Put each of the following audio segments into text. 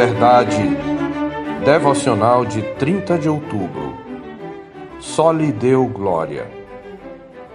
Verdade, devocional de 30 de outubro. Só lhe deu glória.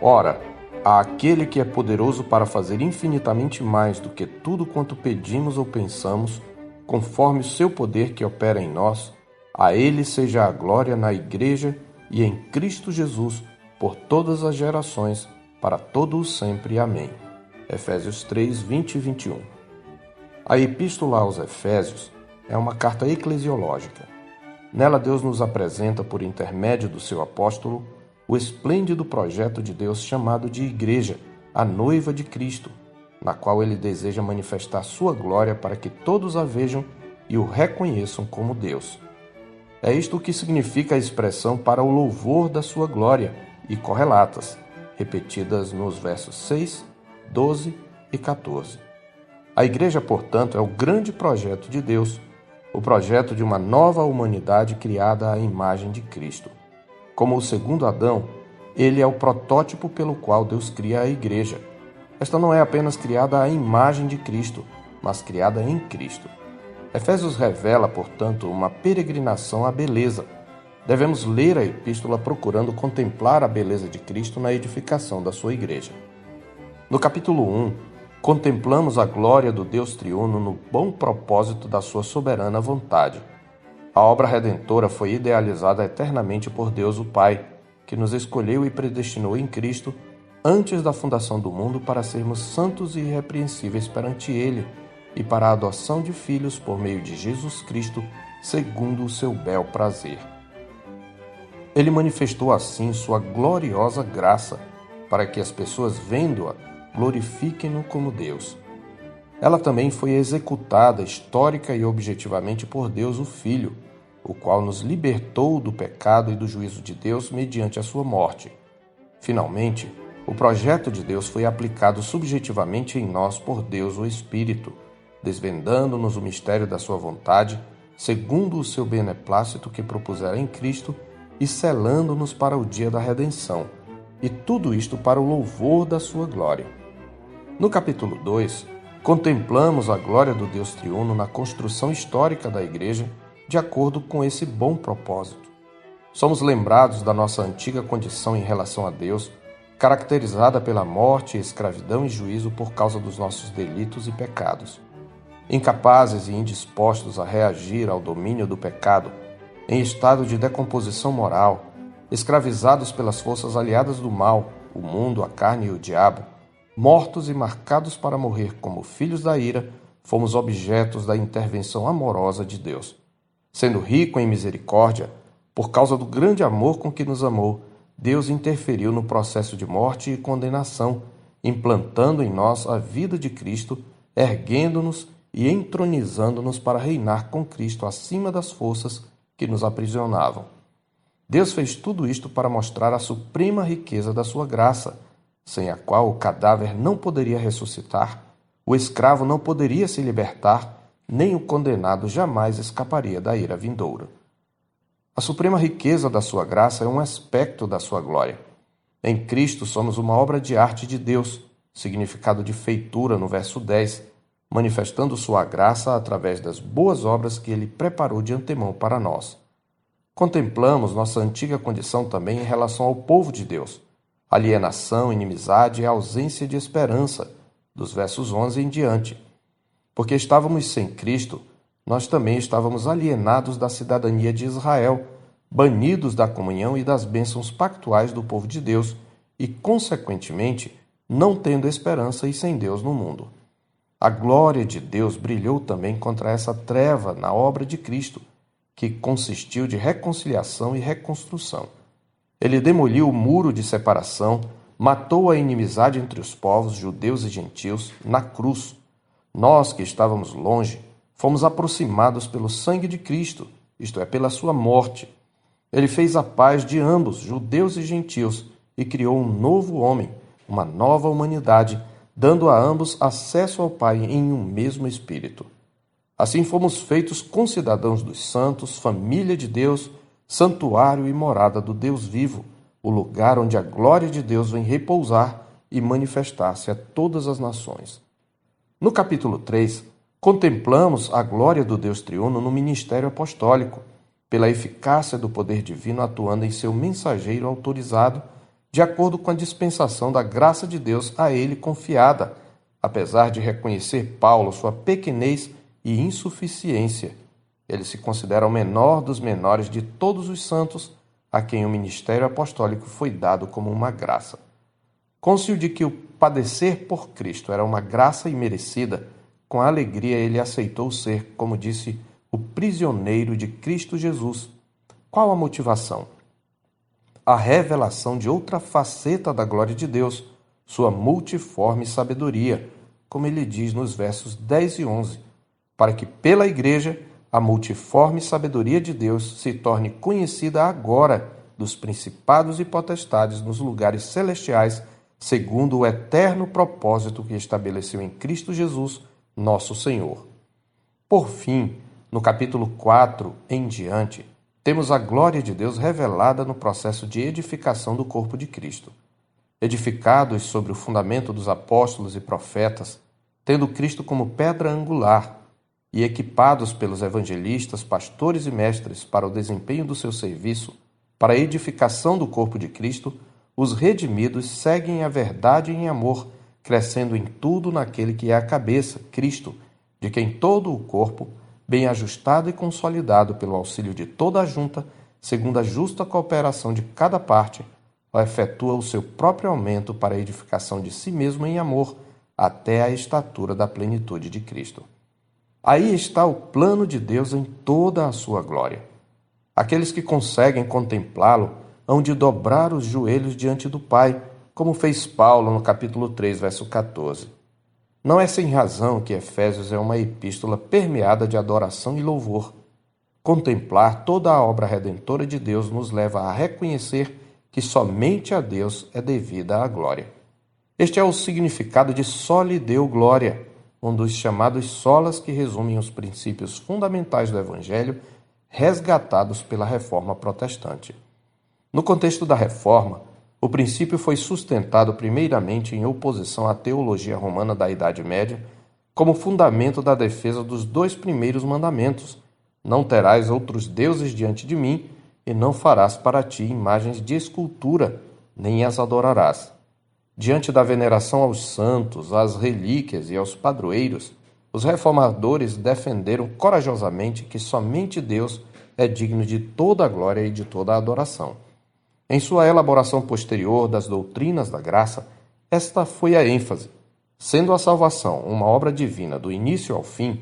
Ora, àquele que é poderoso para fazer infinitamente mais do que tudo quanto pedimos ou pensamos, conforme o seu poder que opera em nós, a ele seja a glória na Igreja e em Cristo Jesus por todas as gerações, para todo o sempre. Amém. Efésios 3, 20 e 21. A Epístola aos Efésios é uma carta eclesiológica. Nela, Deus nos apresenta, por intermédio do seu apóstolo, o esplêndido projeto de Deus chamado de Igreja, a noiva de Cristo, na qual ele deseja manifestar sua glória para que todos a vejam e o reconheçam como Deus. É isto que significa a expressão para o louvor da sua glória e correlatas, repetidas nos versos 6, 12 e 14. A igreja, portanto, é o grande projeto de Deus, o projeto de uma nova humanidade criada à imagem de Cristo. Como o segundo Adão, ele é o protótipo pelo qual Deus cria a igreja. Esta não é apenas criada à imagem de Cristo, mas criada em Cristo. Efésios revela, portanto, uma peregrinação à beleza. Devemos ler a epístola procurando contemplar a beleza de Cristo na edificação da sua igreja. No capítulo 1, contemplamos a glória do Deus triuno no bom propósito da sua soberana vontade. A obra redentora foi idealizada eternamente por Deus o Pai, que nos escolheu e predestinou em Cristo antes da fundação do mundo para sermos santos e irrepreensíveis perante Ele e para a adoção de filhos por meio de Jesus Cristo, segundo o seu bel prazer. Ele manifestou assim sua gloriosa graça, para que as pessoas vendo-a glorifiquem-no como Deus. Ela também foi executada histórica e objetivamente por Deus o Filho, o qual nos libertou do pecado e do juízo de Deus mediante a sua morte. Finalmente, o projeto de Deus foi aplicado subjetivamente em nós por Deus o Espírito desvendando-nos o mistério da sua vontade, segundo o seu beneplácito que propusera em Cristo, e selando-nos para o dia da redenção, e tudo isto para o louvor da sua glória. No capítulo 2, contemplamos a glória do Deus triuno na construção histórica da Igreja, de acordo com esse bom propósito. Somos lembrados da nossa antiga condição em relação a Deus, caracterizada pela morte, escravidão e juízo por causa dos nossos delitos e pecados incapazes e indispostos a reagir ao domínio do pecado, em estado de decomposição moral, escravizados pelas forças aliadas do mal, o mundo, a carne e o diabo, mortos e marcados para morrer como filhos da ira, fomos objetos da intervenção amorosa de Deus. Sendo rico em misericórdia, por causa do grande amor com que nos amou, Deus interferiu no processo de morte e condenação, implantando em nós a vida de Cristo, erguendo-nos e entronizando-nos para reinar com Cristo acima das forças que nos aprisionavam. Deus fez tudo isto para mostrar a suprema riqueza da sua graça, sem a qual o cadáver não poderia ressuscitar, o escravo não poderia se libertar, nem o condenado jamais escaparia da ira vindoura. A suprema riqueza da sua graça é um aspecto da sua glória. Em Cristo somos uma obra de arte de Deus, significado de feitura no verso 10, manifestando sua graça através das boas obras que ele preparou de antemão para nós. Contemplamos nossa antiga condição também em relação ao povo de Deus, alienação, inimizade e ausência de esperança, dos versos 11 em diante. Porque estávamos sem Cristo, nós também estávamos alienados da cidadania de Israel, banidos da comunhão e das bênçãos pactuais do povo de Deus e, consequentemente, não tendo esperança e sem Deus no mundo. A glória de Deus brilhou também contra essa treva na obra de Cristo, que consistiu de reconciliação e reconstrução. Ele demoliu o muro de separação, matou a inimizade entre os povos, judeus e gentios, na cruz. Nós que estávamos longe, fomos aproximados pelo sangue de Cristo, isto é, pela sua morte. Ele fez a paz de ambos, judeus e gentios, e criou um novo homem, uma nova humanidade dando a ambos acesso ao Pai em um mesmo Espírito. Assim fomos feitos concidadãos dos santos, família de Deus, santuário e morada do Deus vivo, o lugar onde a glória de Deus vem repousar e manifestar-se a todas as nações. No capítulo 3, Contemplamos a glória do Deus triuno no ministério apostólico, pela eficácia do poder divino atuando em seu mensageiro autorizado, de acordo com a dispensação da graça de Deus a ele confiada, apesar de reconhecer Paulo sua pequenez e insuficiência. Ele se considera o menor dos menores de todos os santos, a quem o ministério apostólico foi dado como uma graça. Cônscio de que o padecer por Cristo era uma graça imerecida, com alegria ele aceitou ser, como disse, o prisioneiro de Cristo Jesus. Qual a motivação? A revelação de outra faceta da glória de Deus, sua multiforme sabedoria, como ele diz nos versos 10 e 11, para que pela igreja a multiforme sabedoria de Deus se torne conhecida agora dos principados e potestades nos lugares celestiais segundo o eterno propósito que estabeleceu em Cristo Jesus, nosso Senhor. Por fim, no capítulo 4 em diante, temos a glória de Deus revelada no processo de edificação do corpo de Cristo. Edificados sobre o fundamento dos apóstolos e profetas, tendo Cristo como pedra angular, e equipados pelos evangelistas, pastores e mestres para o desempenho do seu serviço, para a edificação do corpo de Cristo, os redimidos seguem a verdade em amor, crescendo em tudo naquele que é a cabeça, Cristo, de quem todo o corpo, bem ajustado e consolidado pelo auxílio de toda a junta, segundo a justa cooperação de cada parte, efetua o seu próprio aumento para a edificação de si mesmo em amor, até a estatura da plenitude de Cristo. Aí está o plano de Deus em toda a sua glória. Aqueles que conseguem contemplá-lo hão de dobrar os joelhos diante do Pai, como fez Paulo no capítulo 3, verso 14. Não é sem razão que Efésios é uma epístola permeada de adoração e louvor. Contemplar toda a obra redentora de Deus nos leva a reconhecer que somente a Deus é devida a glória. Este é o significado de só lhe deu glória, um dos chamados solas que resumem os princípios fundamentais do Evangelho resgatados pela reforma protestante. No contexto da reforma, o princípio foi sustentado primeiramente em oposição à teologia romana da Idade Média, como fundamento da defesa dos dois primeiros mandamentos: Não terás outros deuses diante de mim, e não farás para ti imagens de escultura, nem as adorarás. Diante da veneração aos santos, às relíquias e aos padroeiros, os reformadores defenderam corajosamente que somente Deus é digno de toda a glória e de toda a adoração. Em sua elaboração posterior das doutrinas da graça, esta foi a ênfase. Sendo a salvação uma obra divina do início ao fim,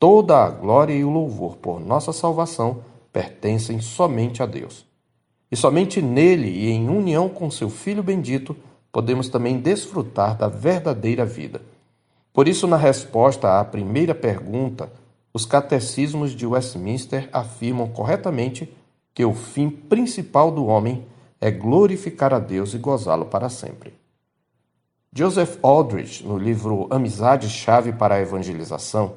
toda a glória e o louvor por nossa salvação pertencem somente a Deus. E somente nele e em união com seu Filho bendito podemos também desfrutar da verdadeira vida. Por isso, na resposta à primeira pergunta, os catecismos de Westminster afirmam corretamente que o fim principal do homem é glorificar a Deus e gozá-lo para sempre. Joseph Aldrich, no livro Amizade Chave para a Evangelização,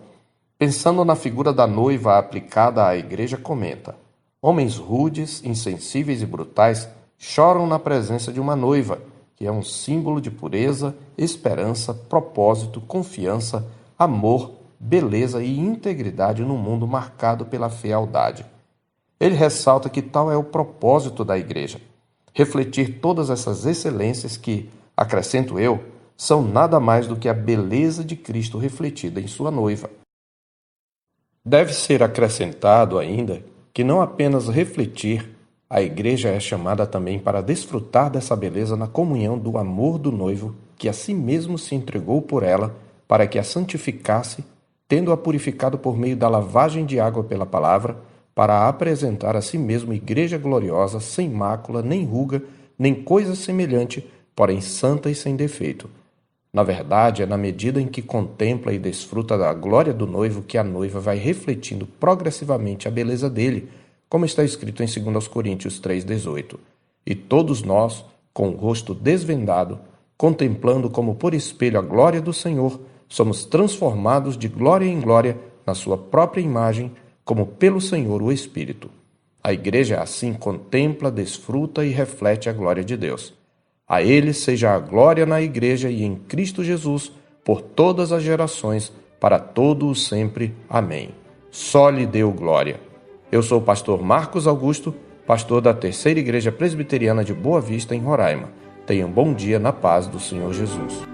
pensando na figura da noiva aplicada à igreja, comenta: Homens rudes, insensíveis e brutais choram na presença de uma noiva, que é um símbolo de pureza, esperança, propósito, confiança, amor, beleza e integridade num mundo marcado pela fealdade. Ele ressalta que tal é o propósito da igreja refletir todas essas excelências que, acrescento eu, são nada mais do que a beleza de Cristo refletida em sua noiva. Deve ser acrescentado ainda que não apenas refletir, a igreja é chamada também para desfrutar dessa beleza na comunhão do amor do noivo que a si mesmo se entregou por ela para que a santificasse, tendo-a purificado por meio da lavagem de água pela palavra para apresentar a si mesmo igreja gloriosa, sem mácula, nem ruga, nem coisa semelhante, porém santa e sem defeito. Na verdade, é na medida em que contempla e desfruta da glória do noivo que a noiva vai refletindo progressivamente a beleza dele, como está escrito em 2 Coríntios 3,18. E todos nós, com o rosto desvendado, contemplando como por espelho a glória do Senhor, somos transformados de glória em glória na sua própria imagem como pelo Senhor o Espírito. A igreja assim contempla, desfruta e reflete a glória de Deus. A Ele seja a glória na igreja e em Cristo Jesus por todas as gerações, para todo o sempre. Amém. Só lhe deu glória. Eu sou o pastor Marcos Augusto, pastor da Terceira Igreja Presbiteriana de Boa Vista, em Roraima. Tenha um bom dia na paz do Senhor Jesus.